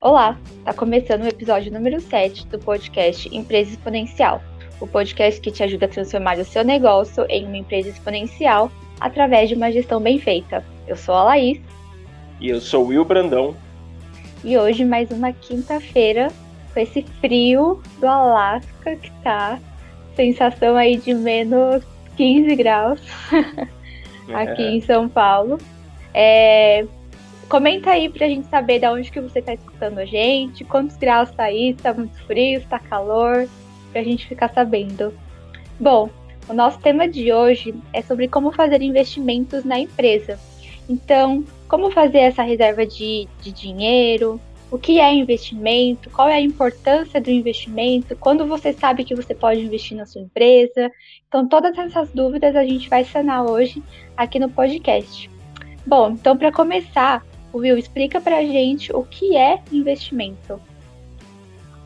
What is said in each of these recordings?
Olá, está começando o episódio número 7 do podcast Empresa Exponencial, o podcast que te ajuda a transformar o seu negócio em uma empresa exponencial através de uma gestão bem feita. Eu sou a Laís. E eu sou o Will Brandão. E hoje mais uma quinta-feira com esse frio do Alasca que tá sensação aí de menos 15 graus aqui é. em São Paulo. É, comenta aí pra gente saber de onde que você tá escutando a gente, quantos graus tá aí, se tá muito frio, se tá calor, pra gente ficar sabendo. Bom, o nosso tema de hoje é sobre como fazer investimentos na empresa. Então, como fazer essa reserva de, de dinheiro, o que é investimento, qual é a importância do investimento, quando você sabe que você pode investir na sua empresa. Então, todas essas dúvidas a gente vai sanar hoje aqui no podcast. Bom, então para começar, Will explica para a gente o que é investimento.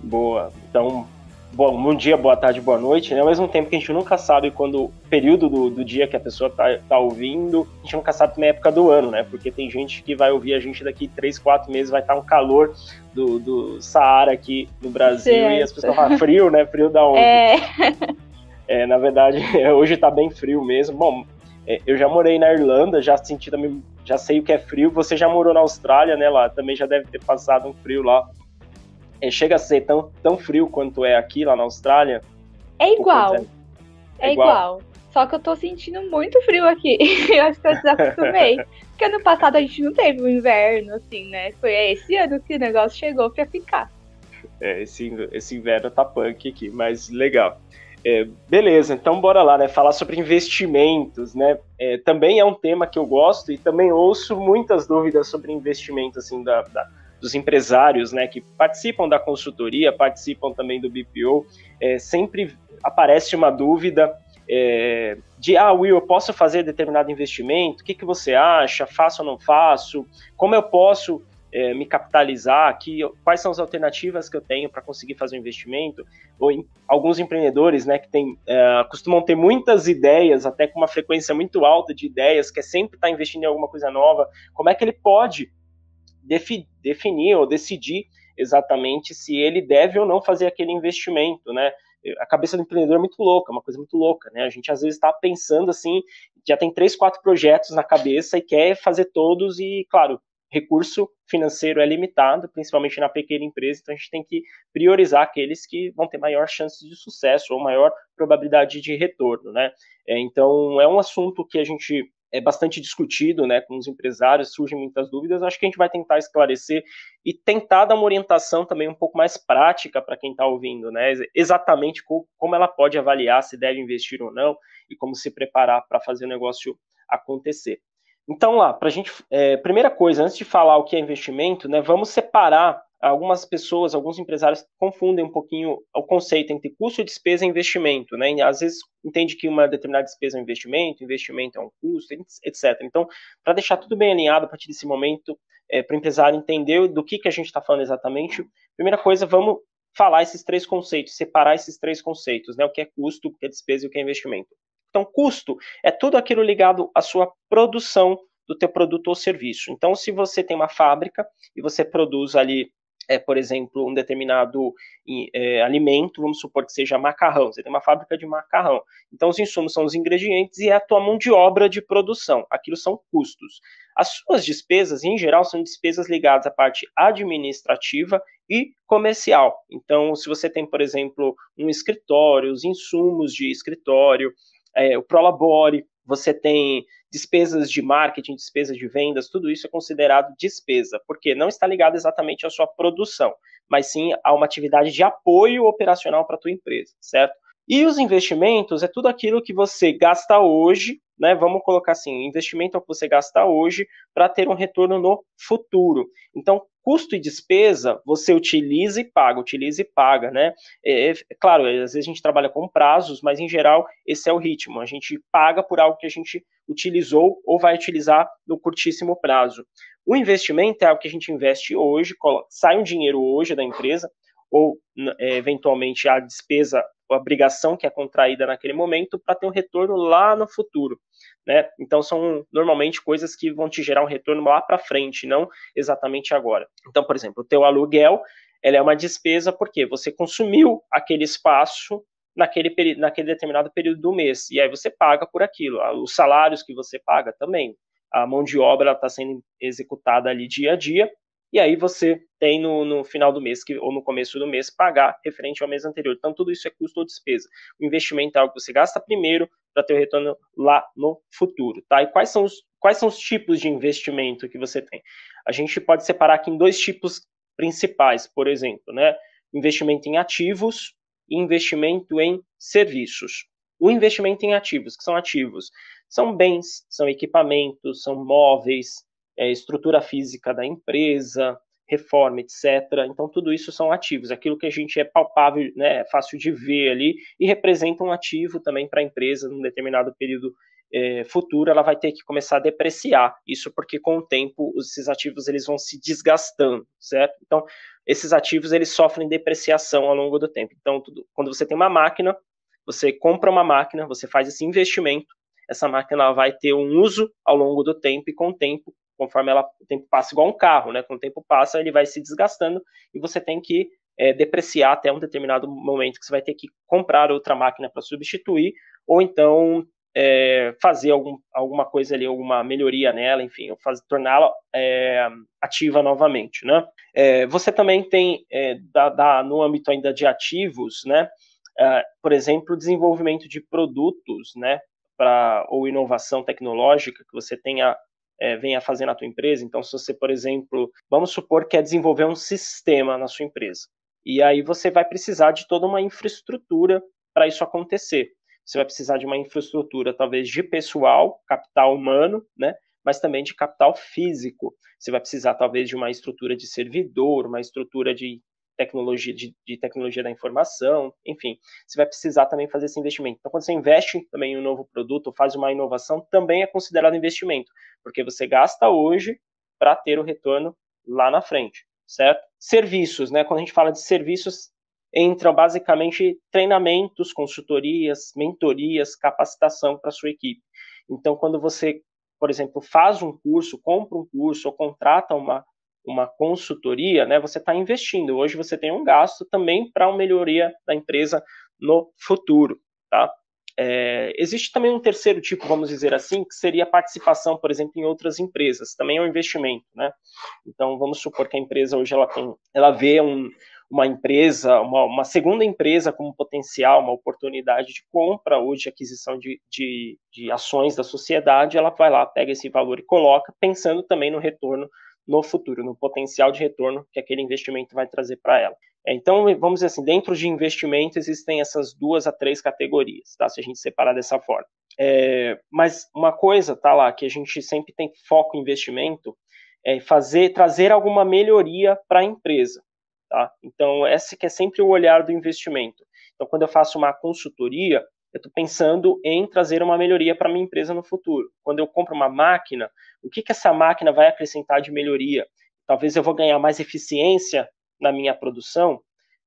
Boa. Então, bom, bom dia, boa tarde, boa noite. Né? Ao mesmo tempo que a gente nunca sabe quando o período do, do dia que a pessoa está tá ouvindo, a gente nunca sabe também a época do ano, né? Porque tem gente que vai ouvir a gente daqui três, quatro meses, vai estar tá um calor do, do Saara aqui no Brasil certo. e as pessoas falam frio, né? Frio da onde? É. é na verdade, hoje está bem frio mesmo. Bom, é, eu já morei na Irlanda, já senti também, já sei o que é frio. Você já morou na Austrália, né? Lá também já deve ter passado um frio lá. É, chega a ser tão, tão frio quanto é aqui lá na Austrália? É igual. É, é igual. igual. Só que eu tô sentindo muito frio aqui. eu acho que eu desacostumei. Porque ano passado a gente não teve um inverno, assim, né? Foi esse ano que o negócio chegou pra ficar. É, esse, esse inverno tá punk aqui, mas legal. É, beleza, então bora lá, né? Falar sobre investimentos, né? É, também é um tema que eu gosto e também ouço muitas dúvidas sobre investimento, assim, da, da, dos empresários, né? Que participam da consultoria, participam também do BPO. É, sempre aparece uma dúvida é, de, ah, Will, eu posso fazer determinado investimento? O que, que você acha? Faço ou não faço? Como eu posso é, me capitalizar aqui, quais são as alternativas que eu tenho para conseguir fazer um investimento, ou em, alguns empreendedores, né, que tem, é, costumam ter muitas ideias, até com uma frequência muito alta de ideias, que é sempre estar tá investindo em alguma coisa nova, como é que ele pode defi definir ou decidir exatamente se ele deve ou não fazer aquele investimento, né, a cabeça do empreendedor é muito louca, uma coisa muito louca, né? A gente às vezes está pensando assim, já tem três, quatro projetos na cabeça e quer fazer todos e, claro, recurso financeiro é limitado, principalmente na pequena empresa, então a gente tem que priorizar aqueles que vão ter maior chance de sucesso ou maior probabilidade de retorno, né? É, então é um assunto que a gente é bastante discutido, né, com os empresários, surgem muitas dúvidas, acho que a gente vai tentar esclarecer e tentar dar uma orientação também um pouco mais prática para quem está ouvindo, né, exatamente como ela pode avaliar se deve investir ou não e como se preparar para fazer o negócio acontecer. Então, lá, para a gente. É, primeira coisa, antes de falar o que é investimento, né, vamos separar. Algumas pessoas, alguns empresários confundem um pouquinho o conceito entre custo, despesa e investimento. Né? E, às vezes entende que uma determinada despesa é um investimento, investimento é um custo, etc. Então, para deixar tudo bem alinhado a partir desse momento, é, para o empresário entender do que, que a gente está falando exatamente, primeira coisa, vamos falar esses três conceitos, separar esses três conceitos, né? O que é custo, o que é despesa e o que é investimento. Então, custo é tudo aquilo ligado à sua produção do teu produto ou serviço. Então, se você tem uma fábrica e você produz ali, é, por exemplo, um determinado é, alimento, vamos supor que seja macarrão, você tem uma fábrica de macarrão. Então, os insumos são os ingredientes e é a tua mão de obra de produção. Aquilo são custos. As suas despesas, em geral, são despesas ligadas à parte administrativa e comercial. Então, se você tem, por exemplo, um escritório, os insumos de escritório, é, o Prolabore, você tem despesas de marketing, despesas de vendas, tudo isso é considerado despesa, porque não está ligado exatamente à sua produção, mas sim a uma atividade de apoio operacional para a tua empresa, certo? E os investimentos é tudo aquilo que você gasta hoje, né? Vamos colocar assim, investimento é o que você gasta hoje para ter um retorno no futuro. Então, custo e despesa você utiliza e paga, utiliza e paga, né? É, é, claro, às vezes a gente trabalha com prazos, mas em geral esse é o ritmo. A gente paga por algo que a gente utilizou ou vai utilizar no curtíssimo prazo. O investimento é algo que a gente investe hoje, sai um dinheiro hoje da empresa, ou é, eventualmente a despesa obrigação que é contraída naquele momento para ter um retorno lá no futuro. Né? Então são normalmente coisas que vão te gerar um retorno lá para frente, não exatamente agora. Então, por exemplo, o teu aluguel, ela é uma despesa porque você consumiu aquele espaço naquele, naquele determinado período do mês, e aí você paga por aquilo. Os salários que você paga também. A mão de obra está sendo executada ali dia a dia, e aí você tem no, no final do mês que, ou no começo do mês pagar referente ao mês anterior. Então tudo isso é custo ou despesa. O investimento é algo que você gasta primeiro para ter o retorno lá no futuro, tá? E quais são os quais são os tipos de investimento que você tem? A gente pode separar aqui em dois tipos principais, por exemplo, né? Investimento em ativos e investimento em serviços. O investimento em ativos, que são ativos, são bens, são equipamentos, são móveis, é, estrutura física da empresa, reforma, etc. Então, tudo isso são ativos, aquilo que a gente é palpável, né, fácil de ver ali, e representa um ativo também para a empresa num determinado período é, futuro, ela vai ter que começar a depreciar. Isso porque com o tempo esses ativos eles vão se desgastando, certo? Então, esses ativos eles sofrem depreciação ao longo do tempo. Então, tudo, quando você tem uma máquina, você compra uma máquina, você faz esse investimento, essa máquina vai ter um uso ao longo do tempo e com o tempo conforme ela, o tempo passa, igual um carro, né? Com o tempo passa, ele vai se desgastando e você tem que é, depreciar até um determinado momento que você vai ter que comprar outra máquina para substituir, ou então é, fazer algum, alguma coisa ali, alguma melhoria nela, enfim, torná-la é, ativa novamente, né? É, você também tem, é, da, da, no âmbito ainda de ativos, né? É, por exemplo, desenvolvimento de produtos, né? Pra, ou inovação tecnológica que você tenha é, venha fazer na tua empresa. Então, se você, por exemplo, vamos supor que quer desenvolver um sistema na sua empresa, e aí você vai precisar de toda uma infraestrutura para isso acontecer. Você vai precisar de uma infraestrutura, talvez, de pessoal, capital humano, né? mas também de capital físico. Você vai precisar, talvez, de uma estrutura de servidor, uma estrutura de tecnologia de, de, tecnologia da informação, enfim, você vai precisar também fazer esse investimento. Então, quando você investe também em um novo produto faz uma inovação, também é considerado investimento, porque você gasta hoje para ter o retorno lá na frente, certo? Serviços, né? Quando a gente fala de serviços, entram basicamente treinamentos, consultorias, mentorias, capacitação para sua equipe. Então, quando você, por exemplo, faz um curso, compra um curso ou contrata uma uma consultoria, né, você está investindo. Hoje você tem um gasto também para uma melhoria da empresa no futuro, tá? É, existe também um terceiro tipo, vamos dizer assim, que seria a participação, por exemplo, em outras empresas. Também é um investimento, né? Então, vamos supor que a empresa hoje ela tem, ela vê um, uma empresa, uma, uma, segunda empresa como potencial, uma oportunidade de compra ou de aquisição de, de, de ações da sociedade, ela vai lá, pega esse valor e coloca, pensando também no retorno no futuro, no potencial de retorno que aquele investimento vai trazer para ela. É, então, vamos dizer assim, dentro de investimento existem essas duas a três categorias, tá? Se a gente separar dessa forma. É, mas uma coisa, tá lá, que a gente sempre tem foco em investimento, é fazer, trazer alguma melhoria para a empresa, tá? Então, esse que é sempre o olhar do investimento. Então, quando eu faço uma consultoria, eu estou pensando em trazer uma melhoria para minha empresa no futuro. Quando eu compro uma máquina, o que, que essa máquina vai acrescentar de melhoria? Talvez eu vou ganhar mais eficiência na minha produção.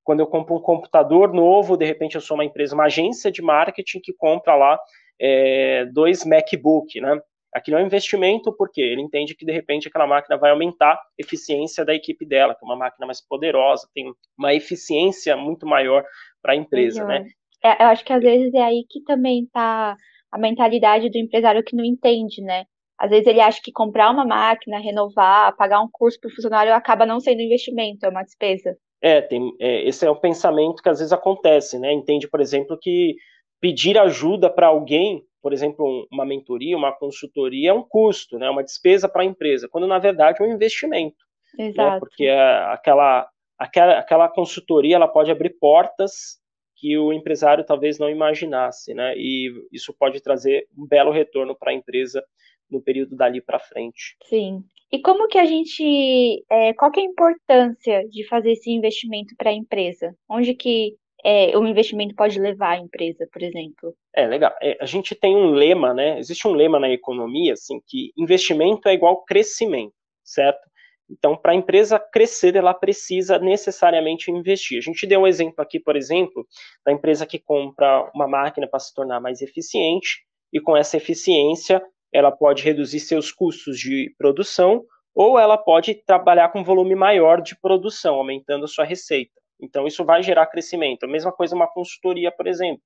Quando eu compro um computador novo, de repente eu sou uma empresa, uma agência de marketing que compra lá é, dois MacBook, né? Aquilo é um investimento porque ele entende que de repente aquela máquina vai aumentar a eficiência da equipe dela, que é uma máquina mais poderosa, tem uma eficiência muito maior para a empresa, né? É, eu acho que às vezes é aí que também tá a mentalidade do empresário que não entende, né? Às vezes ele acha que comprar uma máquina, renovar, pagar um curso para o funcionário acaba não sendo investimento, é uma despesa. É, tem, é, esse é o pensamento que às vezes acontece, né? Entende, por exemplo, que pedir ajuda para alguém, por exemplo, uma mentoria, uma consultoria, é um custo, né? Uma despesa para a empresa, quando na verdade é um investimento. Né? Exato. Né? Porque aquela, aquela, aquela consultoria ela pode abrir portas que o empresário talvez não imaginasse, né? E isso pode trazer um belo retorno para a empresa no período dali para frente. Sim. E como que a gente, é, qual que é a importância de fazer esse investimento para a empresa? Onde que é, o investimento pode levar a empresa, por exemplo? É legal. É, a gente tem um lema, né? Existe um lema na economia, assim, que investimento é igual crescimento, certo? Então, para a empresa crescer, ela precisa necessariamente investir. A gente deu um exemplo aqui, por exemplo, da empresa que compra uma máquina para se tornar mais eficiente, e com essa eficiência, ela pode reduzir seus custos de produção, ou ela pode trabalhar com volume maior de produção, aumentando a sua receita. Então, isso vai gerar crescimento. A mesma coisa uma consultoria, por exemplo.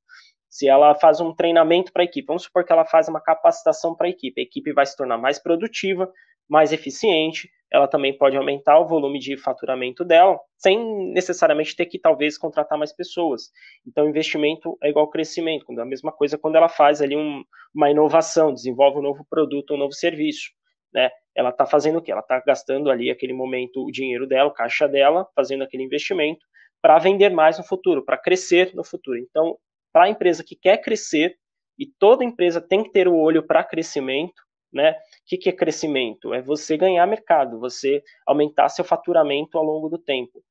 Se ela faz um treinamento para a equipe, vamos supor que ela faz uma capacitação para a equipe, a equipe vai se tornar mais produtiva, mais eficiente, ela também pode aumentar o volume de faturamento dela, sem necessariamente ter que talvez contratar mais pessoas. Então, investimento é igual crescimento, é a mesma coisa quando ela faz ali um, uma inovação, desenvolve um novo produto, um novo serviço. Né? Ela está fazendo o quê? Ela está gastando ali aquele momento o dinheiro dela, o caixa dela, fazendo aquele investimento para vender mais no futuro, para crescer no futuro. Então, para a empresa que quer crescer, e toda empresa tem que ter o olho para crescimento, né? O que, que é crescimento? É você ganhar mercado, você aumentar seu faturamento ao longo do tempo.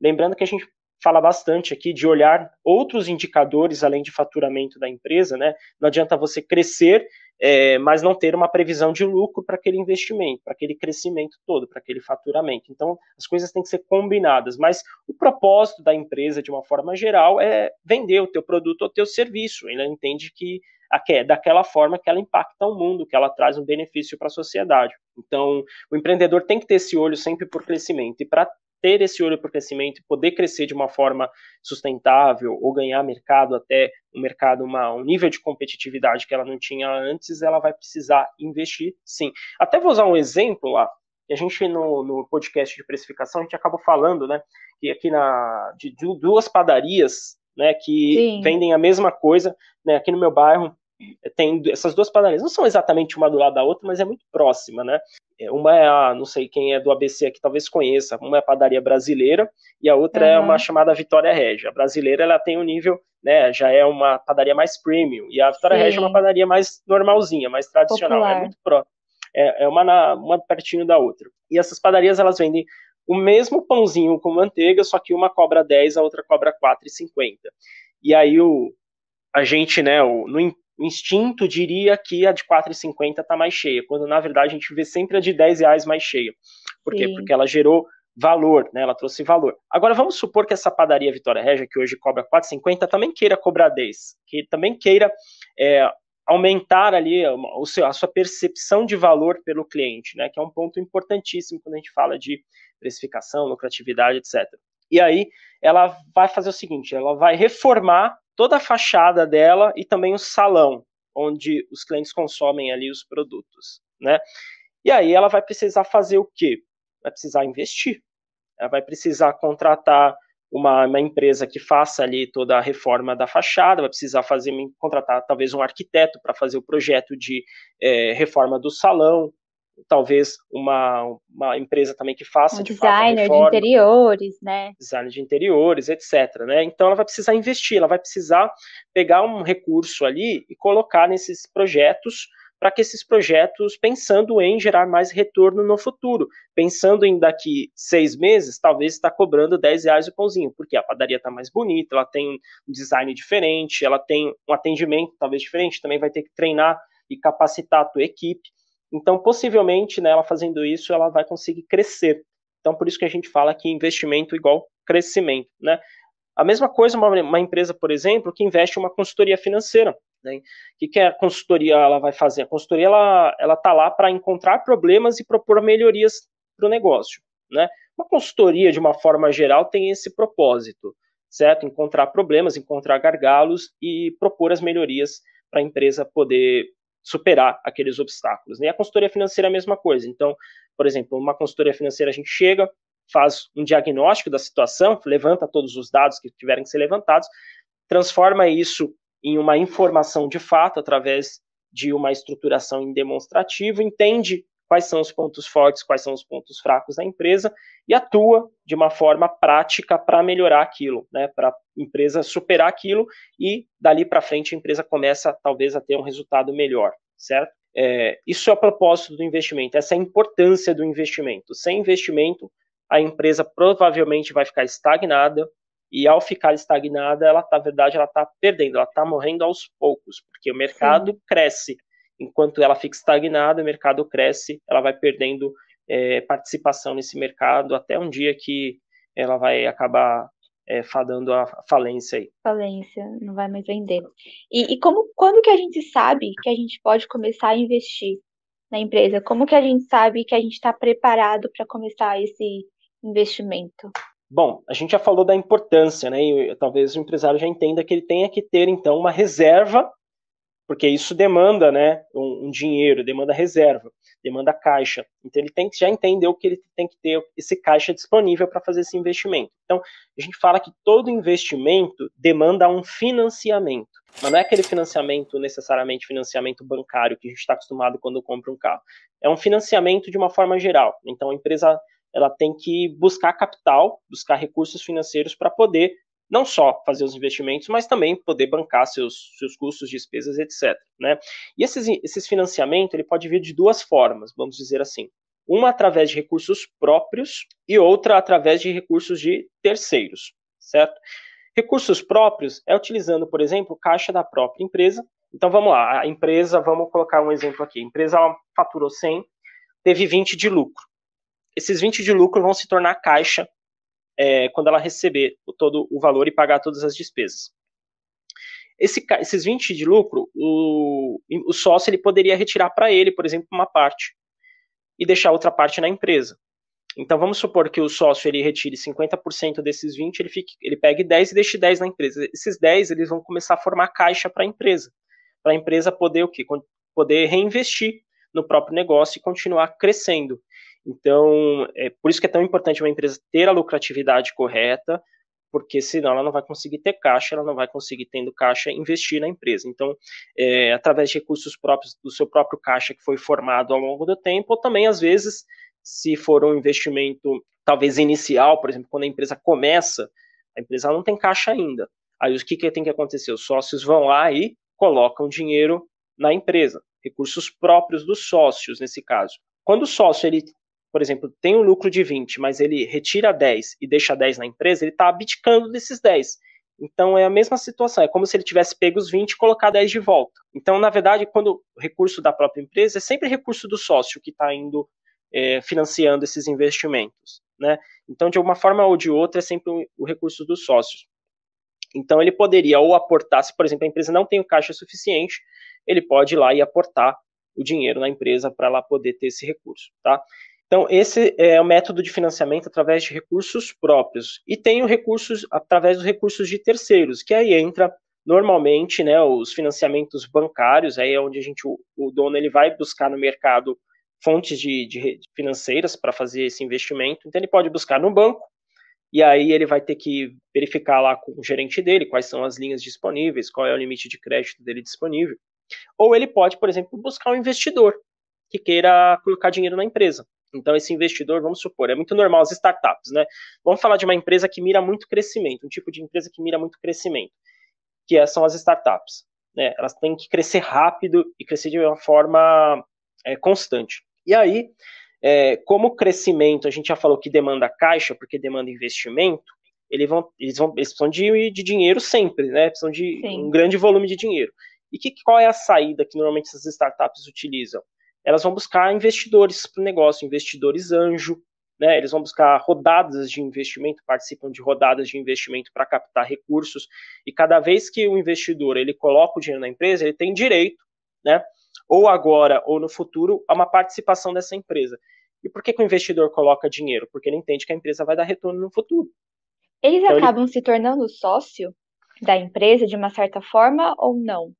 Lembrando que a gente fala bastante aqui de olhar outros indicadores além de faturamento da empresa, né? Não adianta você crescer, é, mas não ter uma previsão de lucro para aquele investimento, para aquele crescimento todo, para aquele faturamento. Então, as coisas têm que ser combinadas, mas o propósito da empresa, de uma forma geral, é vender o teu produto ou teu serviço. Ela entende que daquela forma que ela impacta o mundo, que ela traz um benefício para a sociedade. Então, o empreendedor tem que ter esse olho sempre por crescimento. E para ter esse olho por crescimento e poder crescer de uma forma sustentável ou ganhar mercado até um mercado, uma, um nível de competitividade que ela não tinha antes, ela vai precisar investir sim. Até vou usar um exemplo lá. A gente no, no podcast de precificação a gente acabou falando, né, que aqui na de, de duas padarias, né, que sim. vendem a mesma coisa, né, aqui no meu bairro tem essas duas padarias. Não são exatamente uma do lado da outra, mas é muito próxima, né? É, uma é a, não sei quem é do ABC aqui talvez conheça, uma é a padaria brasileira e a outra uhum. é uma chamada Vitória Régia. A brasileira ela tem um nível, né, já é uma padaria mais premium e a Vitória Sim. Régia é uma padaria mais normalzinha, mais tradicional, é Popular. é muito pró. É, é uma, na, uma pertinho da outra. E essas padarias elas vendem o mesmo pãozinho com manteiga, só que uma cobra 10, a outra cobra 4,50. E aí o, a gente, né, o, no, o instinto diria que a de 4,50 está mais cheia, quando na verdade a gente vê sempre a de 10 reais mais cheia. Por quê? Porque ela gerou valor, né? Ela trouxe valor. Agora vamos supor que essa padaria Vitória Regia, que hoje cobra 4,50, também queira cobrar 10, que também queira é, aumentar ali a, a sua percepção de valor pelo cliente, né? Que é um ponto importantíssimo quando a gente fala de precificação, lucratividade, etc. E aí ela vai fazer o seguinte, ela vai reformar toda a fachada dela e também o salão onde os clientes consomem ali os produtos, né? E aí ela vai precisar fazer o quê? Vai precisar investir. Ela vai precisar contratar uma, uma, empresa que faça ali toda a reforma da fachada, vai precisar fazer contratar talvez um arquiteto para fazer o projeto de é, reforma do salão, talvez uma, uma empresa também que faça um de designer fato, de interiores, né? Design de interiores, etc. Né? Então ela vai precisar investir, ela vai precisar pegar um recurso ali e colocar nesses projetos para que esses projetos, pensando em gerar mais retorno no futuro, pensando em daqui seis meses, talvez está cobrando 10 reais o pãozinho, porque a padaria está mais bonita, ela tem um design diferente, ela tem um atendimento talvez diferente, também vai ter que treinar e capacitar a tua equipe. Então, possivelmente, né, ela fazendo isso, ela vai conseguir crescer. Então, por isso que a gente fala que investimento igual crescimento, né? A mesma coisa uma, uma empresa, por exemplo, que investe em uma consultoria financeira. Né? O que, que a consultoria ela vai fazer? A consultoria ela ela está lá para encontrar problemas e propor melhorias para o negócio. Né? Uma consultoria, de uma forma geral, tem esse propósito, certo? Encontrar problemas, encontrar gargalos e propor as melhorias para a empresa poder superar aqueles obstáculos. Né? E a consultoria financeira é a mesma coisa. Então, por exemplo, uma consultoria financeira a gente chega, faz um diagnóstico da situação, levanta todos os dados que tiverem que ser levantados, transforma isso em uma informação de fato através de uma estruturação em demonstrativo, entende quais são os pontos fortes, quais são os pontos fracos da empresa e atua de uma forma prática para melhorar aquilo, né, para a empresa superar aquilo e dali para frente a empresa começa talvez a ter um resultado melhor, certo? É, isso é o propósito do investimento, essa é a importância do investimento. Sem investimento, a empresa provavelmente vai ficar estagnada e ao ficar estagnada, ela tá, na verdade, ela está perdendo, ela está morrendo aos poucos, porque o mercado Sim. cresce, enquanto ela fica estagnada, o mercado cresce, ela vai perdendo é, participação nesse mercado até um dia que ela vai acabar é, fadando a falência aí. Falência, não vai mais vender. E, e, como, quando que a gente sabe que a gente pode começar a investir na empresa? Como que a gente sabe que a gente está preparado para começar esse investimento? Bom, a gente já falou da importância, né? E talvez o empresário já entenda que ele tenha que ter então uma reserva, porque isso demanda, né, um, um dinheiro, demanda reserva demanda caixa. Então ele tem que já entendeu que ele tem que ter esse caixa disponível para fazer esse investimento. Então a gente fala que todo investimento demanda um financiamento, mas não é aquele financiamento necessariamente financiamento bancário que a gente está acostumado quando compra um carro. É um financiamento de uma forma geral. Então a empresa ela tem que buscar capital, buscar recursos financeiros para poder não só fazer os investimentos, mas também poder bancar seus, seus custos, despesas, etc. Né? E esses, esses financiamentos ele pode vir de duas formas, vamos dizer assim. Uma através de recursos próprios e outra através de recursos de terceiros, certo? Recursos próprios é utilizando, por exemplo, caixa da própria empresa. Então vamos lá, a empresa, vamos colocar um exemplo aqui. A empresa faturou 100, teve 20 de lucro. Esses 20 de lucro vão se tornar caixa é, quando ela receber todo o valor e pagar todas as despesas. Esse, esses 20 de lucro, o, o sócio ele poderia retirar para ele, por exemplo, uma parte e deixar outra parte na empresa. Então vamos supor que o sócio ele retire 50% desses 20, ele, fique, ele pegue 10 e deixe 10 na empresa. Esses 10 eles vão começar a formar caixa para a empresa. Para a empresa poder o quê? Poder reinvestir no próprio negócio e continuar crescendo. Então, é por isso que é tão importante uma empresa ter a lucratividade correta, porque senão ela não vai conseguir ter caixa, ela não vai conseguir, tendo caixa, investir na empresa. Então, é, através de recursos próprios, do seu próprio caixa que foi formado ao longo do tempo, ou também, às vezes, se for um investimento, talvez inicial, por exemplo, quando a empresa começa, a empresa não tem caixa ainda. Aí o que, que tem que acontecer? Os sócios vão lá e colocam dinheiro na empresa, recursos próprios dos sócios, nesse caso. Quando o sócio ele por exemplo, tem um lucro de 20, mas ele retira 10 e deixa 10 na empresa, ele está abdicando desses 10. Então é a mesma situação, é como se ele tivesse pego os 20 e colocar 10 de volta. Então, na verdade, quando o recurso da própria empresa é sempre recurso do sócio que está indo é, financiando esses investimentos. Né? Então, de uma forma ou de outra, é sempre o recurso dos sócios. Então, ele poderia ou aportar, se, por exemplo, a empresa não tem o caixa suficiente, ele pode ir lá e aportar o dinheiro na empresa para ela poder ter esse recurso. Tá? Então, esse é o método de financiamento através de recursos próprios. E tem os recursos através dos recursos de terceiros, que aí entra normalmente né, os financiamentos bancários, aí é onde a gente, o, o dono ele vai buscar no mercado fontes de, de financeiras para fazer esse investimento. Então, ele pode buscar no banco, e aí ele vai ter que verificar lá com o gerente dele quais são as linhas disponíveis, qual é o limite de crédito dele disponível. Ou ele pode, por exemplo, buscar um investidor que queira colocar dinheiro na empresa. Então, esse investidor, vamos supor, é muito normal as startups, né? Vamos falar de uma empresa que mira muito crescimento, um tipo de empresa que mira muito crescimento, que é, são as startups. Né? Elas têm que crescer rápido e crescer de uma forma é, constante. E aí, é, como crescimento, a gente já falou que demanda caixa, porque demanda investimento, eles vão, eles vão, eles precisam de, de dinheiro sempre, né? Precisam de Sim. um grande volume de dinheiro. E que, qual é a saída que normalmente essas startups utilizam? Elas vão buscar investidores para o negócio, investidores anjo, né? Eles vão buscar rodadas de investimento, participam de rodadas de investimento para captar recursos, e cada vez que o investidor ele coloca o dinheiro na empresa, ele tem direito, né? Ou agora ou no futuro, a uma participação dessa empresa. E por que, que o investidor coloca dinheiro? Porque ele entende que a empresa vai dar retorno no futuro. Eles então, acabam ele... se tornando sócio da empresa de uma certa forma ou não?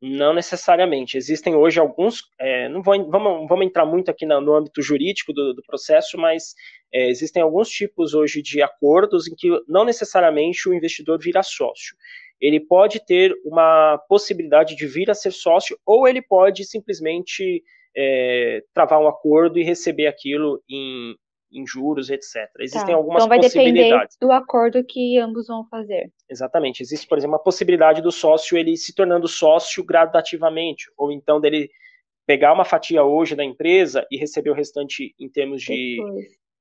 Não necessariamente. Existem hoje alguns, é, não vou, vamos, vamos entrar muito aqui no, no âmbito jurídico do, do processo, mas é, existem alguns tipos hoje de acordos em que não necessariamente o investidor vira sócio. Ele pode ter uma possibilidade de vir a ser sócio, ou ele pode simplesmente é, travar um acordo e receber aquilo em, em juros, etc. Existem tá. algumas então vai possibilidades. Depender do acordo que ambos vão fazer. Exatamente. Existe, por exemplo, uma possibilidade do sócio ele se tornando sócio gradativamente, ou então dele pegar uma fatia hoje da empresa e receber o restante em termos de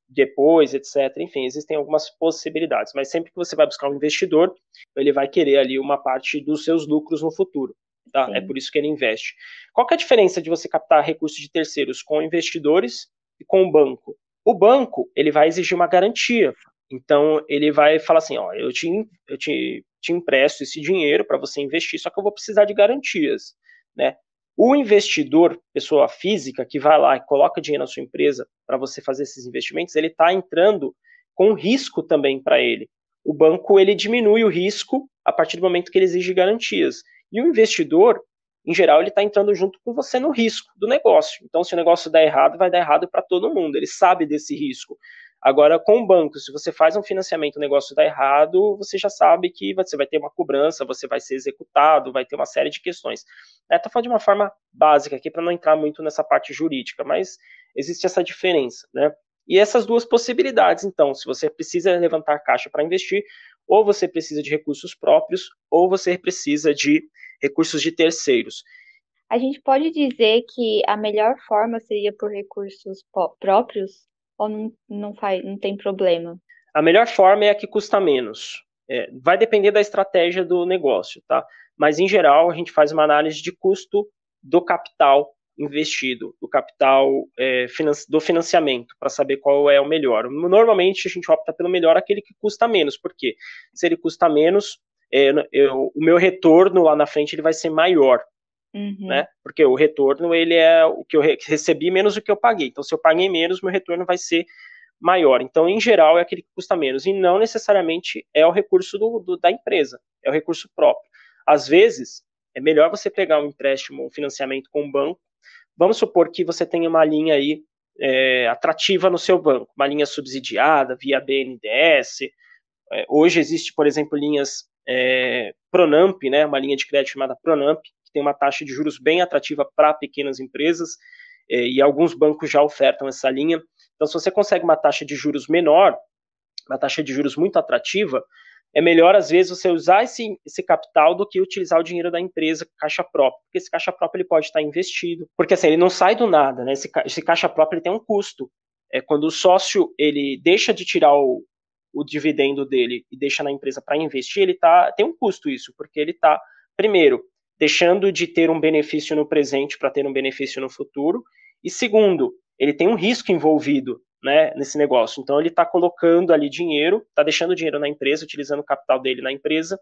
depois, depois etc. Enfim, existem algumas possibilidades, mas sempre que você vai buscar um investidor, ele vai querer ali uma parte dos seus lucros no futuro. Tá? É por isso que ele investe. Qual é a diferença de você captar recursos de terceiros com investidores com o banco? O banco ele vai exigir uma garantia. Então ele vai falar assim, ó, eu te, eu te, te empresto esse dinheiro para você investir, só que eu vou precisar de garantias, né? O investidor, pessoa física, que vai lá e coloca dinheiro na sua empresa para você fazer esses investimentos, ele está entrando com risco também para ele. O banco ele diminui o risco a partir do momento que ele exige garantias. E o investidor, em geral, ele está entrando junto com você no risco do negócio. Então, se o negócio der errado, vai dar errado para todo mundo. Ele sabe desse risco. Agora, com o banco, se você faz um financiamento o negócio dá errado, você já sabe que você vai ter uma cobrança, você vai ser executado, vai ter uma série de questões. Estou falando de uma forma básica aqui para não entrar muito nessa parte jurídica, mas existe essa diferença, né? E essas duas possibilidades, então, se você precisa levantar caixa para investir, ou você precisa de recursos próprios, ou você precisa de recursos de terceiros. A gente pode dizer que a melhor forma seria por recursos próprios? ou não, não, faz, não tem problema? A melhor forma é a que custa menos. É, vai depender da estratégia do negócio, tá? Mas em geral a gente faz uma análise de custo do capital investido, do capital é, do financiamento, para saber qual é o melhor. Normalmente a gente opta pelo melhor, aquele que custa menos, porque se ele custa menos, é, eu, o meu retorno lá na frente ele vai ser maior. Uhum. Né? Porque o retorno ele é o que eu recebi menos o que eu paguei. Então, se eu paguei menos, meu retorno vai ser maior. Então, em geral, é aquele que custa menos. E não necessariamente é o recurso do, do, da empresa, é o recurso próprio. Às vezes, é melhor você pegar um empréstimo, um financiamento com um banco. Vamos supor que você tenha uma linha aí é, atrativa no seu banco, uma linha subsidiada via BNDES. É, hoje existe, por exemplo, linhas é, Pronamp, né, uma linha de crédito chamada Pronamp, tem uma taxa de juros bem atrativa para pequenas empresas, eh, e alguns bancos já ofertam essa linha. Então, se você consegue uma taxa de juros menor, uma taxa de juros muito atrativa, é melhor, às vezes, você usar esse, esse capital do que utilizar o dinheiro da empresa, caixa própria, porque esse caixa próprio ele pode estar investido, porque assim, ele não sai do nada, né? Esse, esse caixa próprio ele tem um custo. É quando o sócio ele deixa de tirar o, o dividendo dele e deixa na empresa para investir, ele tá, tem um custo isso, porque ele está, primeiro, deixando de ter um benefício no presente para ter um benefício no futuro. E segundo, ele tem um risco envolvido né, nesse negócio. Então ele está colocando ali dinheiro, está deixando dinheiro na empresa, utilizando o capital dele na empresa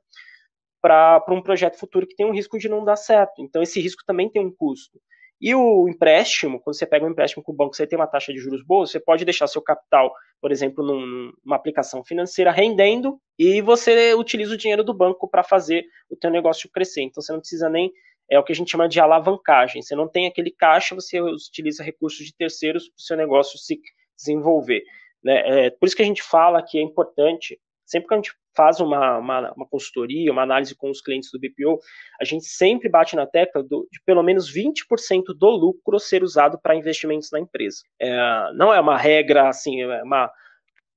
para um projeto futuro que tem um risco de não dar certo. Então esse risco também tem um custo. E o empréstimo, quando você pega um empréstimo com o banco, você tem uma taxa de juros boa, você pode deixar seu capital, por exemplo, num, numa aplicação financeira rendendo e você utiliza o dinheiro do banco para fazer o teu negócio crescer. Então você não precisa nem é o que a gente chama de alavancagem. Você não tem aquele caixa, você utiliza recursos de terceiros para o seu negócio se desenvolver. Né? É, por isso que a gente fala que é importante, sempre que a gente faz uma, uma, uma, consultoria, uma análise com os clientes do BPO, a gente sempre bate na tecla do, de pelo menos 20% do lucro ser usado para investimentos na empresa. É, não é uma regra assim, é uma,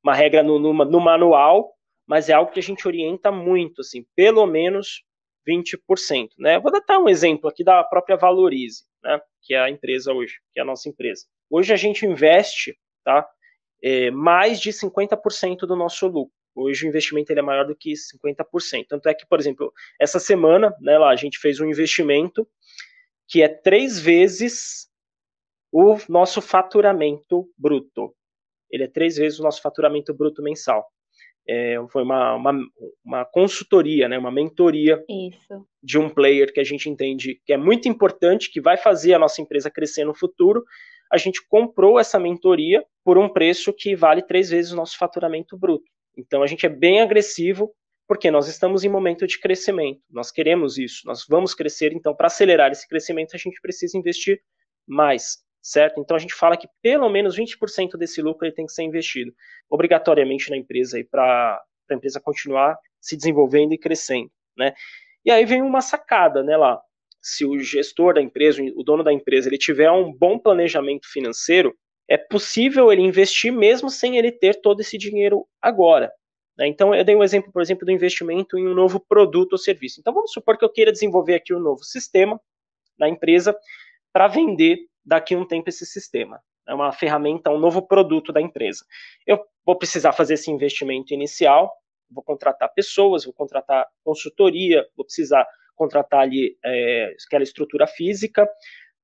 uma regra no, no, no, manual, mas é algo que a gente orienta muito, assim, pelo menos 20%. Né? Vou dar um exemplo aqui da própria Valorize, né, que é a empresa hoje, que é a nossa empresa. Hoje a gente investe tá, é, mais de 50% do nosso lucro. Hoje o investimento ele é maior do que 50%. Tanto é que, por exemplo, essa semana, né, lá, a gente fez um investimento que é três vezes o nosso faturamento bruto. Ele é três vezes o nosso faturamento bruto mensal. É, foi uma, uma, uma, consultoria, né, uma mentoria Isso. de um player que a gente entende que é muito importante, que vai fazer a nossa empresa crescer no futuro. A gente comprou essa mentoria por um preço que vale três vezes o nosso faturamento bruto. Então a gente é bem agressivo porque nós estamos em momento de crescimento. Nós queremos isso, nós vamos crescer, então para acelerar esse crescimento a gente precisa investir mais, certo? Então a gente fala que pelo menos 20% desse lucro ele tem que ser investido obrigatoriamente na empresa para a empresa continuar se desenvolvendo e crescendo, né? E aí vem uma sacada, né, lá. Se o gestor da empresa, o dono da empresa, ele tiver um bom planejamento financeiro, é possível ele investir mesmo sem ele ter todo esse dinheiro agora. Né? Então, eu dei um exemplo, por exemplo, do investimento em um novo produto ou serviço. Então, vamos supor que eu queira desenvolver aqui um novo sistema na empresa para vender daqui a um tempo esse sistema. É uma ferramenta, um novo produto da empresa. Eu vou precisar fazer esse investimento inicial, vou contratar pessoas, vou contratar consultoria, vou precisar contratar ali é, aquela estrutura física,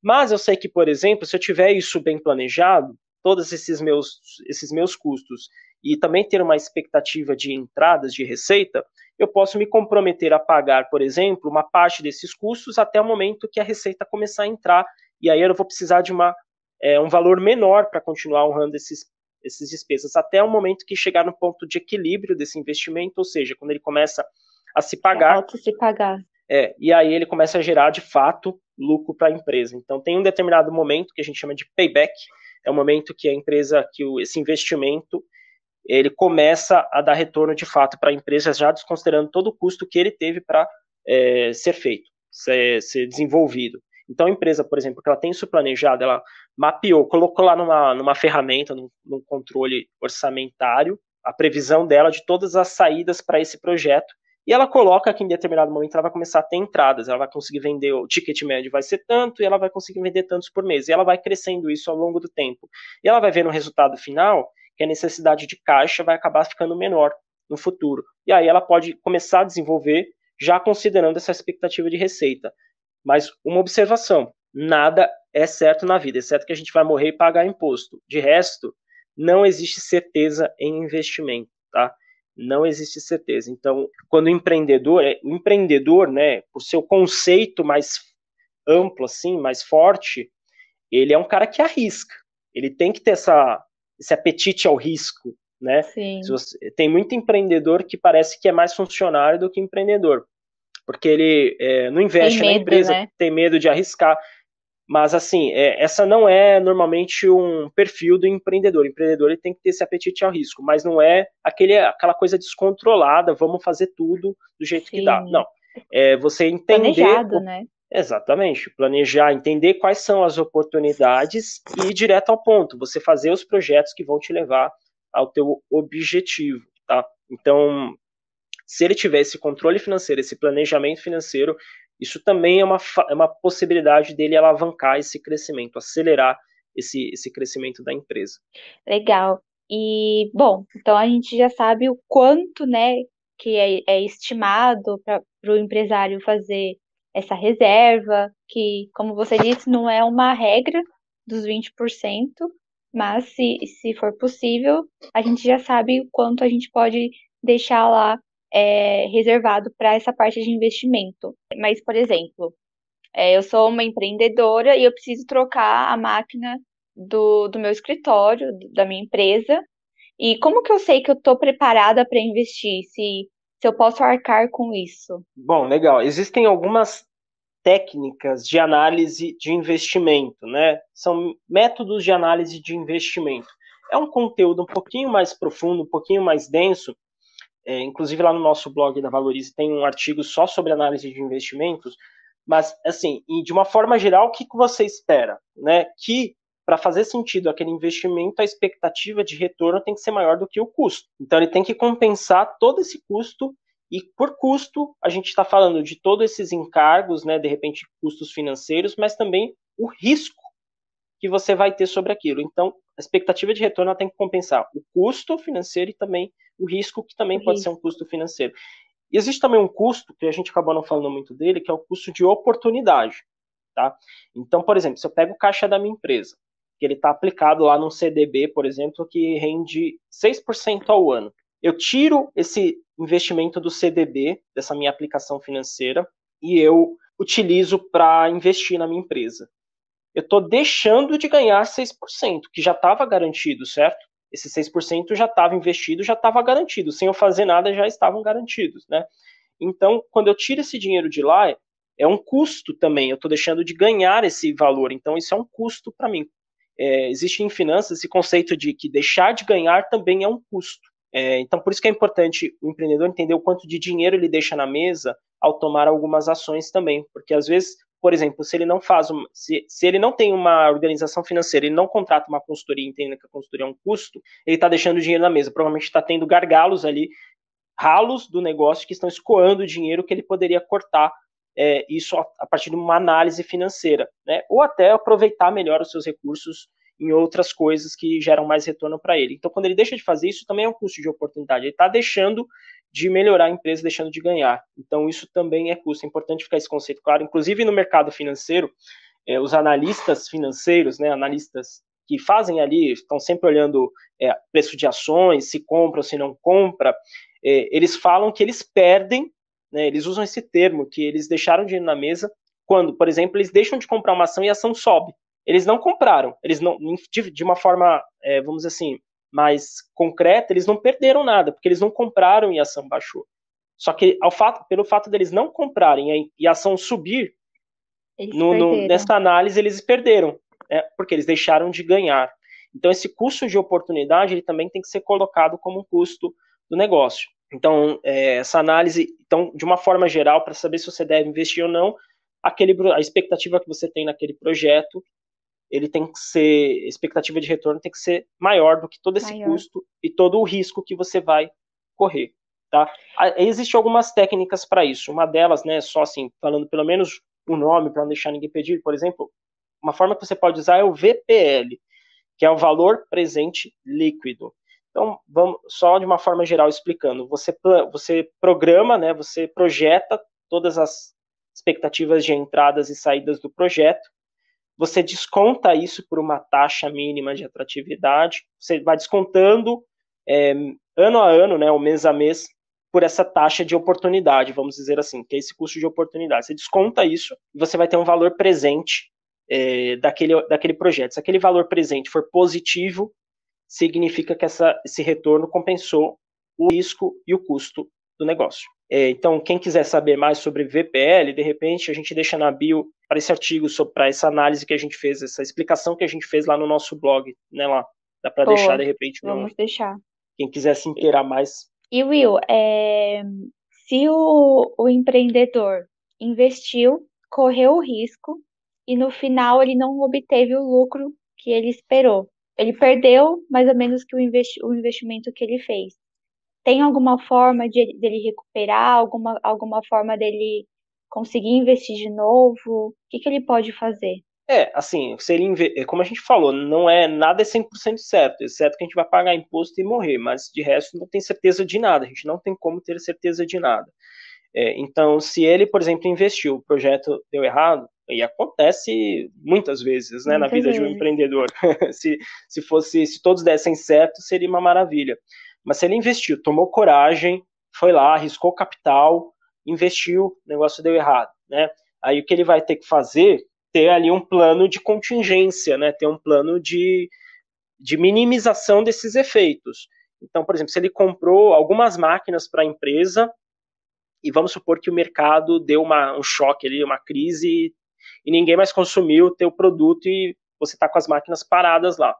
mas eu sei que, por exemplo, se eu tiver isso bem planejado, todos esses meus, esses meus custos e também ter uma expectativa de entradas de receita, eu posso me comprometer a pagar, por exemplo, uma parte desses custos até o momento que a receita começar a entrar, e aí eu vou precisar de uma, é, um valor menor para continuar honrando esses, esses despesas, até o momento que chegar no ponto de equilíbrio desse investimento, ou seja, quando ele começa a se pagar. É se pagar. É, e aí ele começa a gerar, de fato, lucro para a empresa. Então tem um determinado momento que a gente chama de payback, é o momento que a empresa, que o, esse investimento, ele começa a dar retorno de fato para a empresa, já desconsiderando todo o custo que ele teve para é, ser feito, ser, ser, desenvolvido. Então, a empresa, por exemplo, que ela tem isso planejado, ela mapeou, colocou lá numa, numa ferramenta, num, num controle orçamentário, a previsão dela de todas as saídas para esse projeto, e ela coloca que em determinado momento ela vai começar a ter entradas, ela vai conseguir vender, o ticket médio vai ser tanto, e ela vai conseguir vender tantos por mês, e ela vai crescendo isso ao longo do tempo. E ela vai ver no resultado final que a necessidade de caixa vai acabar ficando menor no futuro. E aí ela pode começar a desenvolver já considerando essa expectativa de receita. Mas uma observação: nada é certo na vida, exceto que a gente vai morrer e pagar imposto. De resto, não existe certeza em investimento, tá? Não existe certeza. Então, quando o empreendedor, é, o empreendedor, né, por seu conceito mais amplo assim, mais forte, ele é um cara que arrisca. Ele tem que ter essa esse apetite ao risco, né? Você, tem muito empreendedor que parece que é mais funcionário do que empreendedor, porque ele é, não investe medo, na empresa, né? tem medo de arriscar. Mas assim, é, essa não é normalmente um perfil do empreendedor. O empreendedor ele tem que ter esse apetite ao risco, mas não é aquele, aquela coisa descontrolada, vamos fazer tudo do jeito Sim. que dá. Não. É você entender. Planejado, né? Exatamente, planejar, entender quais são as oportunidades e ir direto ao ponto, você fazer os projetos que vão te levar ao teu objetivo, tá? Então, se ele tiver esse controle financeiro, esse planejamento financeiro, isso também é uma, é uma possibilidade dele alavancar esse crescimento, acelerar esse, esse crescimento da empresa. Legal. E, bom, então a gente já sabe o quanto, né, que é, é estimado para o empresário fazer essa reserva, que, como você disse, não é uma regra dos 20%, mas se, se for possível, a gente já sabe o quanto a gente pode deixar lá é, reservado para essa parte de investimento. Mas, por exemplo, é, eu sou uma empreendedora e eu preciso trocar a máquina do, do meu escritório, da minha empresa. E como que eu sei que eu estou preparada para investir? Se se eu posso arcar com isso. Bom, legal. Existem algumas técnicas de análise de investimento, né? São métodos de análise de investimento. É um conteúdo um pouquinho mais profundo, um pouquinho mais denso. É, inclusive lá no nosso blog da Valorize tem um artigo só sobre análise de investimentos. Mas, assim, de uma forma geral, o que, que você espera? Né? Que para fazer sentido aquele investimento, a expectativa de retorno tem que ser maior do que o custo. Então, ele tem que compensar todo esse custo, e por custo, a gente está falando de todos esses encargos, né, de repente, custos financeiros, mas também o risco que você vai ter sobre aquilo. Então, a expectativa de retorno tem que compensar o custo financeiro e também o risco, que também pode ser um custo financeiro. E existe também um custo, que a gente acabou não falando muito dele, que é o custo de oportunidade. Tá? Então, por exemplo, se eu pego o caixa da minha empresa, que ele está aplicado lá num CDB, por exemplo, que rende 6% ao ano. Eu tiro esse investimento do CDB, dessa minha aplicação financeira, e eu utilizo para investir na minha empresa. Eu estou deixando de ganhar 6%, que já estava garantido, certo? Esse 6% já estava investido, já estava garantido. Sem eu fazer nada, já estavam garantidos, né? Então, quando eu tiro esse dinheiro de lá, é um custo também. Eu estou deixando de ganhar esse valor. Então, isso é um custo para mim é, existe em finanças esse conceito de que deixar de ganhar também é um custo. É, então, por isso que é importante o empreendedor entender o quanto de dinheiro ele deixa na mesa ao tomar algumas ações também, porque às vezes, por exemplo, se ele não faz, uma, se, se ele não tem uma organização financeira, ele não contrata uma consultoria, entendendo que a consultoria é um custo, ele está deixando o dinheiro na mesa, provavelmente está tendo gargalos ali, ralos do negócio que estão escoando o dinheiro que ele poderia cortar é, isso a, a, partir de uma análise financeira, né? ou até aproveitar melhor os seus recursos em outras coisas que geram mais retorno para ele. Então, quando ele deixa de fazer isso, também é um custo de oportunidade. Ele está deixando de melhorar a empresa, deixando de ganhar. Então, isso também é custo. É importante ficar esse conceito claro. Inclusive, no mercado financeiro, é, os analistas financeiros, né, analistas que fazem ali, estão sempre olhando é, preço de ações, se compra ou se não compra, é, eles falam que eles perdem, né, eles usam esse termo, que eles deixaram dinheiro na mesa quando, por exemplo, eles deixam de comprar uma ação e a ação sobe. Eles não compraram, eles não, de, de uma forma, vamos dizer assim, mais concreta, eles não perderam nada, porque eles não compraram e a ação baixou. Só que ao fato, pelo fato deles não comprarem e a ação subir, no, no, nessa análise eles perderam, né, porque eles deixaram de ganhar. Então esse custo de oportunidade ele também tem que ser colocado como um custo do negócio. Então é, essa análise, então de uma forma geral, para saber se você deve investir ou não, aquele, a expectativa que você tem naquele projeto, ele tem que ser, a expectativa de retorno tem que ser maior do que todo esse maior. custo e todo o risco que você vai correr. Tá? Existem algumas técnicas para isso. Uma delas, né, só assim, falando pelo menos o nome para não deixar ninguém pedir, por exemplo, uma forma que você pode usar é o VPL, que é o valor presente líquido. Então, vamos só de uma forma geral explicando. Você, você programa, né, você projeta todas as expectativas de entradas e saídas do projeto, você desconta isso por uma taxa mínima de atratividade, você vai descontando é, ano a ano, né, ou mês a mês, por essa taxa de oportunidade, vamos dizer assim, que é esse custo de oportunidade. Você desconta isso e você vai ter um valor presente é, daquele, daquele projeto. Se aquele valor presente for positivo, significa que essa, esse retorno compensou o risco e o custo do negócio. É, então, quem quiser saber mais sobre VPL, de repente a gente deixa na bio para esse artigo, para essa análise que a gente fez, essa explicação que a gente fez lá no nosso blog, né, lá. Dá para deixar de repente. Vamos no, deixar. Quem quiser se inteirar mais. E Will, é, se o, o empreendedor investiu, correu o risco e no final ele não obteve o lucro que ele esperou. Ele perdeu mais ou menos que o, investi o investimento que ele fez tem alguma forma de dele recuperar, alguma, alguma forma dele conseguir investir de novo? O que, que ele pode fazer? É, assim, se ele, é, como a gente falou, não é nada é 100% certo, exceto que a gente vai pagar imposto e morrer, mas de resto não tem certeza de nada, a gente não tem como ter certeza de nada. É, então, se ele, por exemplo, investiu, o projeto deu errado, e acontece muitas vezes, né, muitas na vida vezes. de um empreendedor. se, se fosse, se todos dessem certo, seria uma maravilha. Mas se ele investiu, tomou coragem, foi lá, arriscou capital, investiu, o negócio deu errado, né? Aí o que ele vai ter que fazer, ter ali um plano de contingência, né? Ter um plano de, de minimização desses efeitos. Então, por exemplo, se ele comprou algumas máquinas para a empresa, e vamos supor que o mercado deu uma, um choque ali, uma crise, e ninguém mais consumiu o teu produto e você está com as máquinas paradas lá.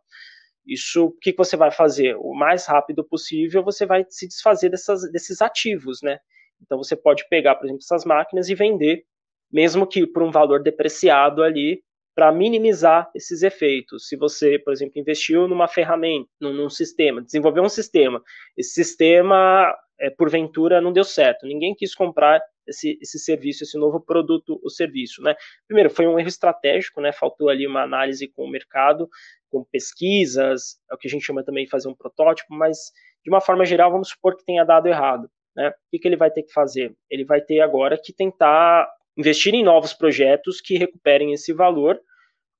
Isso, o que, você vai fazer? O mais rápido possível, você vai se desfazer dessas, desses ativos, né? Então, você pode pegar, por exemplo, essas máquinas e vender, mesmo que por um valor depreciado ali, para minimizar esses efeitos. Se você, por exemplo, investiu numa ferramenta, num, num sistema, desenvolveu um sistema, esse sistema, é, porventura, não deu certo, ninguém quis comprar esse, esse serviço, esse novo produto ou serviço, né? Primeiro, foi um erro estratégico, né? Faltou ali uma análise com o mercado, com pesquisas, é o que a gente chama também de fazer um protótipo, mas de uma forma geral, vamos supor que tenha dado errado. Né? O que, que ele vai ter que fazer? Ele vai ter agora que tentar investir em novos projetos que recuperem esse valor,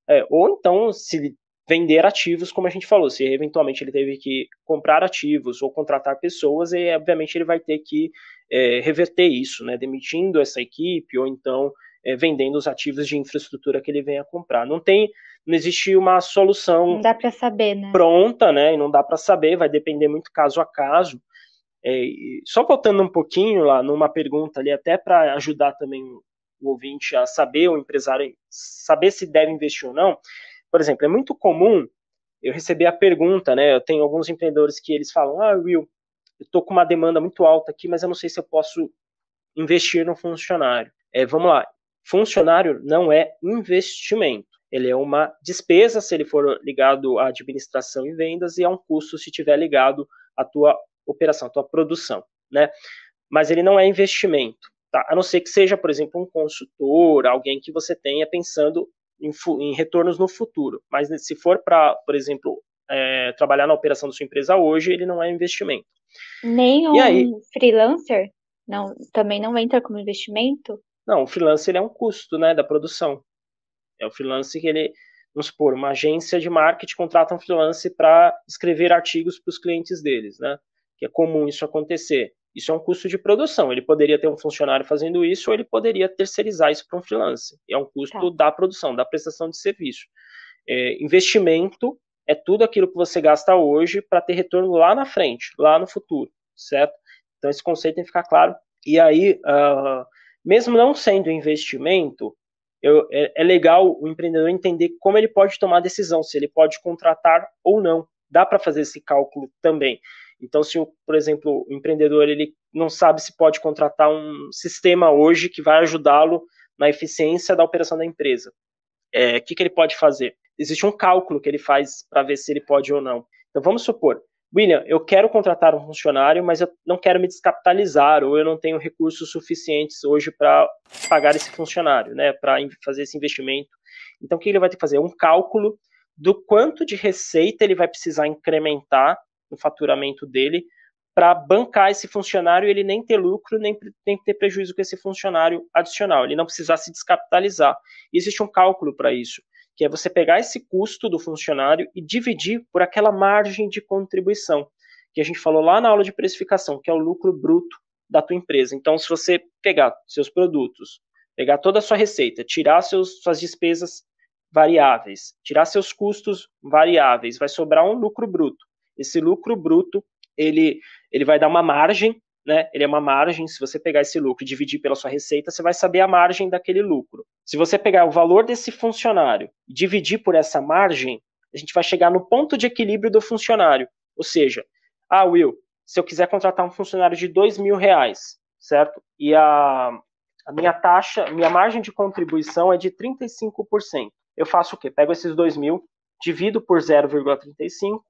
é, ou então se vender ativos, como a gente falou, se eventualmente ele teve que comprar ativos ou contratar pessoas, e obviamente ele vai ter que é, reverter isso, né, demitindo essa equipe ou então é, vendendo os ativos de infraestrutura que ele venha comprar. Não tem, não existe uma solução não dá para saber, né? pronta, né? E não dá para saber, vai depender muito caso a caso. É, só voltando um pouquinho lá numa pergunta ali, até para ajudar também o ouvinte a saber, o empresário saber se deve investir ou não. Por exemplo, é muito comum eu receber a pergunta, né? Eu tenho alguns empreendedores que eles falam: Ah, Will, estou com uma demanda muito alta aqui, mas eu não sei se eu posso investir no funcionário. É, vamos lá, funcionário não é investimento. Ele é uma despesa se ele for ligado à administração e vendas e é um custo se tiver ligado à tua operação, à tua produção, né? Mas ele não é investimento, tá? A não ser que seja, por exemplo, um consultor, alguém que você tenha pensando em, em retornos no futuro. Mas se for para, por exemplo, é, trabalhar na operação da sua empresa hoje, ele não é investimento. Nem um aí, freelancer não, também não entra como investimento? Não, o freelancer é um custo, né, da produção. É o freelancer que ele vamos supor, uma agência de marketing contrata um freelance para escrever artigos para os clientes deles, né? Que é comum isso acontecer. Isso é um custo de produção. Ele poderia ter um funcionário fazendo isso, ou ele poderia terceirizar isso para um freelance. É um custo tá. da produção, da prestação de serviço. É, investimento é tudo aquilo que você gasta hoje para ter retorno lá na frente, lá no futuro, certo? Então esse conceito tem que ficar claro. E aí, uh, mesmo não sendo investimento, eu, é, é, legal o empreendedor entender como ele pode tomar a decisão, se ele pode contratar ou não. Dá para fazer esse cálculo também. Então, se, por exemplo, o empreendedor ele não sabe se pode contratar um sistema hoje que vai ajudá-lo na eficiência da operação da empresa, o é, que, que ele pode fazer? Existe um cálculo que ele faz para ver se ele pode ou não. Então, vamos supor, William, eu quero contratar um funcionário, mas eu não quero me descapitalizar, ou eu não tenho recursos suficientes hoje para pagar esse funcionário, né, para fazer esse investimento. Então, o que ele vai ter que fazer? Um cálculo do quanto de receita ele vai precisar incrementar no faturamento dele para bancar esse funcionário e ele nem ter lucro, nem, nem ter prejuízo com esse funcionário adicional, ele não precisar se descapitalizar. E existe um cálculo para isso que é você pegar esse custo do funcionário e dividir por aquela margem de contribuição, que a gente falou lá na aula de precificação, que é o lucro bruto da tua empresa. Então, se você pegar seus produtos, pegar toda a sua receita, tirar seus, suas despesas variáveis, tirar seus custos variáveis, vai sobrar um lucro bruto. Esse lucro bruto, ele, ele vai dar uma margem né, ele é uma margem. Se você pegar esse lucro e dividir pela sua receita, você vai saber a margem daquele lucro. Se você pegar o valor desse funcionário e dividir por essa margem, a gente vai chegar no ponto de equilíbrio do funcionário. Ou seja, ah, Will, se eu quiser contratar um funcionário de dois mil reais, certo? E a, a minha taxa, minha margem de contribuição é de 35%. Eu faço o quê? Pego esses dois mil, divido por 0,35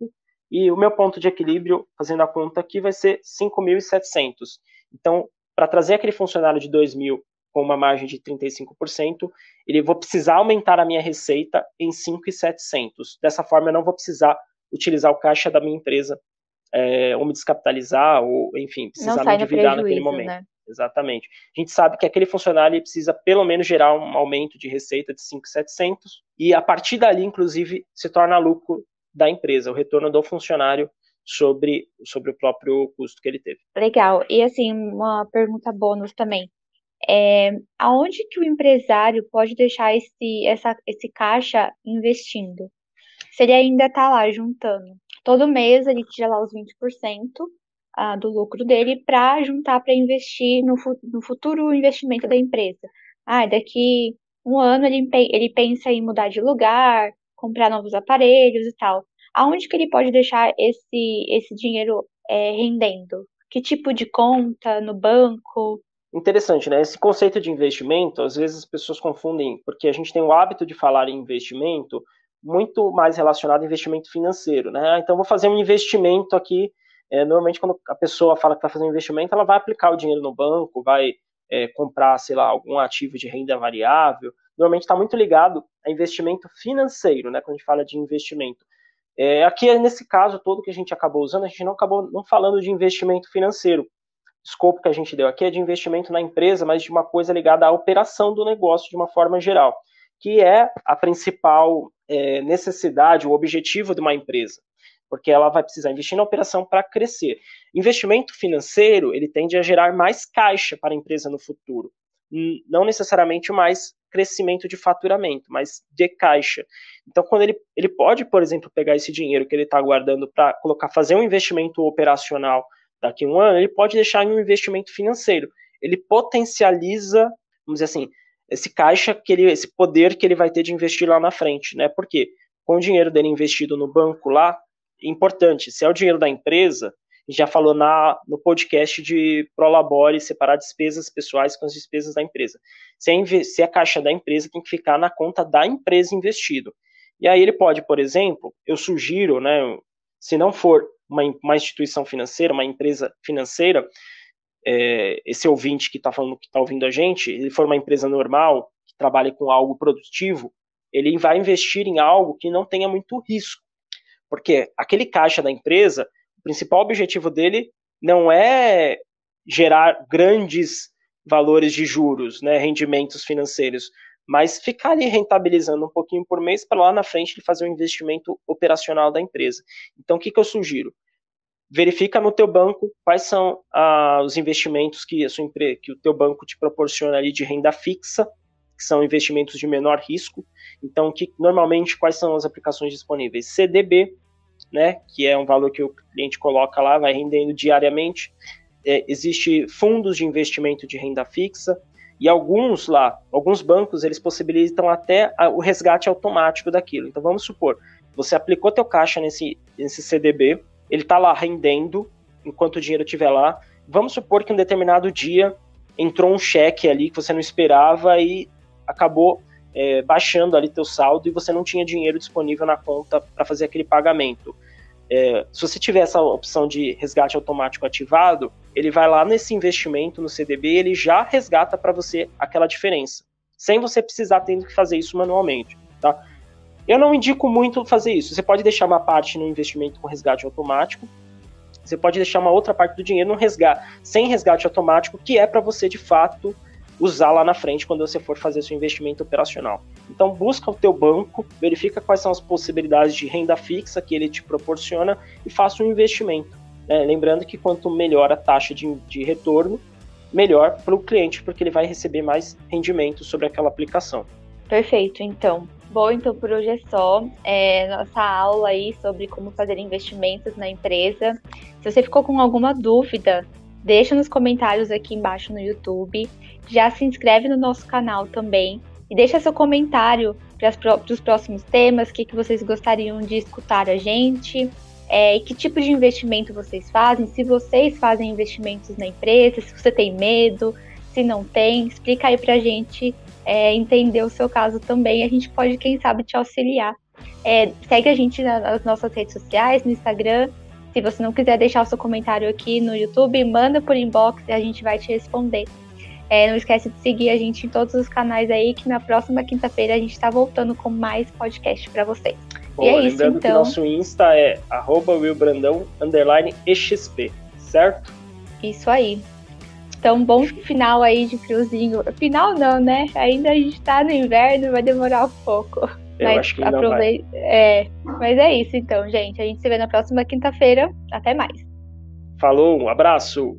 e o meu ponto de equilíbrio, fazendo a conta aqui, vai ser 5.700. Então, para trazer aquele funcionário de 2.000 com uma margem de 35%, ele vou precisar aumentar a minha receita em 5.700. Dessa forma, eu não vou precisar utilizar o caixa da minha empresa é, ou me descapitalizar, ou, enfim, precisar me endividar naquele momento. Né? Exatamente. A gente sabe que aquele funcionário precisa pelo menos gerar um aumento de receita de 5,700 e a partir dali, inclusive, se torna lucro da empresa, o retorno do funcionário sobre, sobre o próprio custo que ele teve. Legal. E assim, uma pergunta bônus também. É, aonde que o empresário pode deixar esse, essa, esse caixa investindo? Se ele ainda está lá juntando. Todo mês ele tira lá os 20% ah, do lucro dele para juntar para investir no, no futuro investimento da empresa. Ah, daqui um ano ele, ele pensa em mudar de lugar, comprar novos aparelhos e tal. Aonde que ele pode deixar esse, esse dinheiro é, rendendo? Que tipo de conta? No banco? Interessante, né? Esse conceito de investimento, às vezes as pessoas confundem, porque a gente tem o hábito de falar em investimento muito mais relacionado a investimento financeiro, né? Ah, então, vou fazer um investimento aqui. É, normalmente, quando a pessoa fala que fazer um investimento, ela vai aplicar o dinheiro no banco, vai é, comprar, sei lá, algum ativo de renda variável, normalmente está muito ligado a investimento financeiro, né? Quando a gente fala de investimento. É, aqui, nesse caso todo que a gente acabou usando, a gente não acabou não falando de investimento financeiro. O escopo que a gente deu aqui é de investimento na empresa, mas de uma coisa ligada à operação do negócio de uma forma geral, que é a principal é, necessidade, o objetivo de uma empresa, porque ela vai precisar investir na operação para crescer. Investimento financeiro, ele tende a gerar mais caixa para a empresa no futuro, não necessariamente mais crescimento de faturamento, mas de caixa. Então, quando ele, ele pode, por exemplo, pegar esse dinheiro que ele está guardando para colocar, fazer um investimento operacional daqui a um ano, ele pode deixar em um investimento financeiro. Ele potencializa, vamos dizer assim, esse caixa, que ele, esse poder que ele vai ter de investir lá na frente, né? Porque com o dinheiro dele investido no banco lá, importante, se é o dinheiro da empresa, já falou na, no podcast de Prolabore, separar despesas pessoais com as despesas da empresa. Se a, se a caixa da empresa tem que ficar na conta da empresa investido. E aí ele pode, por exemplo, eu sugiro, né, se não for uma, uma instituição financeira, uma empresa financeira, é, esse ouvinte que está falando, que está ouvindo a gente, ele for uma empresa normal, que trabalhe com algo produtivo, ele vai investir em algo que não tenha muito risco. Porque aquele caixa da empresa, o principal objetivo dele não é gerar grandes valores de juros, né, rendimentos financeiros, mas ficar ali rentabilizando um pouquinho por mês para lá na frente ele fazer um investimento operacional da empresa. Então, o que, que eu sugiro? Verifica no teu banco quais são ah, os investimentos que, a sua empresa, que o teu banco te proporciona ali de renda fixa, que são investimentos de menor risco. Então, que normalmente quais são as aplicações disponíveis? CDB, né, que é um valor que o cliente coloca lá, vai rendendo diariamente. É, existe fundos de investimento de renda fixa, e alguns lá, alguns bancos, eles possibilitam até o resgate automático daquilo. Então vamos supor, você aplicou teu caixa nesse, nesse CDB, ele está lá rendendo enquanto o dinheiro estiver lá. Vamos supor que um determinado dia entrou um cheque ali que você não esperava e acabou é, baixando ali teu saldo e você não tinha dinheiro disponível na conta para fazer aquele pagamento. É, se você tiver essa opção de resgate automático ativado, ele vai lá nesse investimento no CDB, ele já resgata para você aquela diferença, sem você precisar ter que fazer isso manualmente, tá? Eu não indico muito fazer isso. Você pode deixar uma parte no investimento com resgate automático, você pode deixar uma outra parte do dinheiro no resgate, sem resgate automático, que é para você de fato usar lá na frente quando você for fazer seu investimento operacional. Então busca o teu banco, verifica quais são as possibilidades de renda fixa que ele te proporciona e faça um investimento. Né? Lembrando que quanto melhor a taxa de, de retorno, melhor para o cliente, porque ele vai receber mais rendimento sobre aquela aplicação. Perfeito, então. Bom, então por hoje é só. É, nossa aula aí sobre como fazer investimentos na empresa. Se você ficou com alguma dúvida, deixa nos comentários aqui embaixo no YouTube já se inscreve no nosso canal também e deixa seu comentário para os próximos temas, o que, que vocês gostariam de escutar a gente, é, que tipo de investimento vocês fazem, se vocês fazem investimentos na empresa, se você tem medo, se não tem, explica aí para a gente é, entender o seu caso também, a gente pode, quem sabe, te auxiliar. É, segue a gente nas nossas redes sociais, no Instagram. Se você não quiser deixar o seu comentário aqui no YouTube, manda por inbox e a gente vai te responder. É, não esquece de seguir a gente em todos os canais aí, que na próxima quinta-feira a gente está voltando com mais podcast para vocês. Boa, e é isso, então. que nosso Insta é willbrandão, underline exp, certo? Isso aí. Então, bom final aí de friozinho. Final não, né? Ainda a gente tá no inverno, vai demorar um pouco. Eu mas acho que. É, mas é isso então, gente. A gente se vê na próxima quinta-feira. Até mais. Falou, um abraço.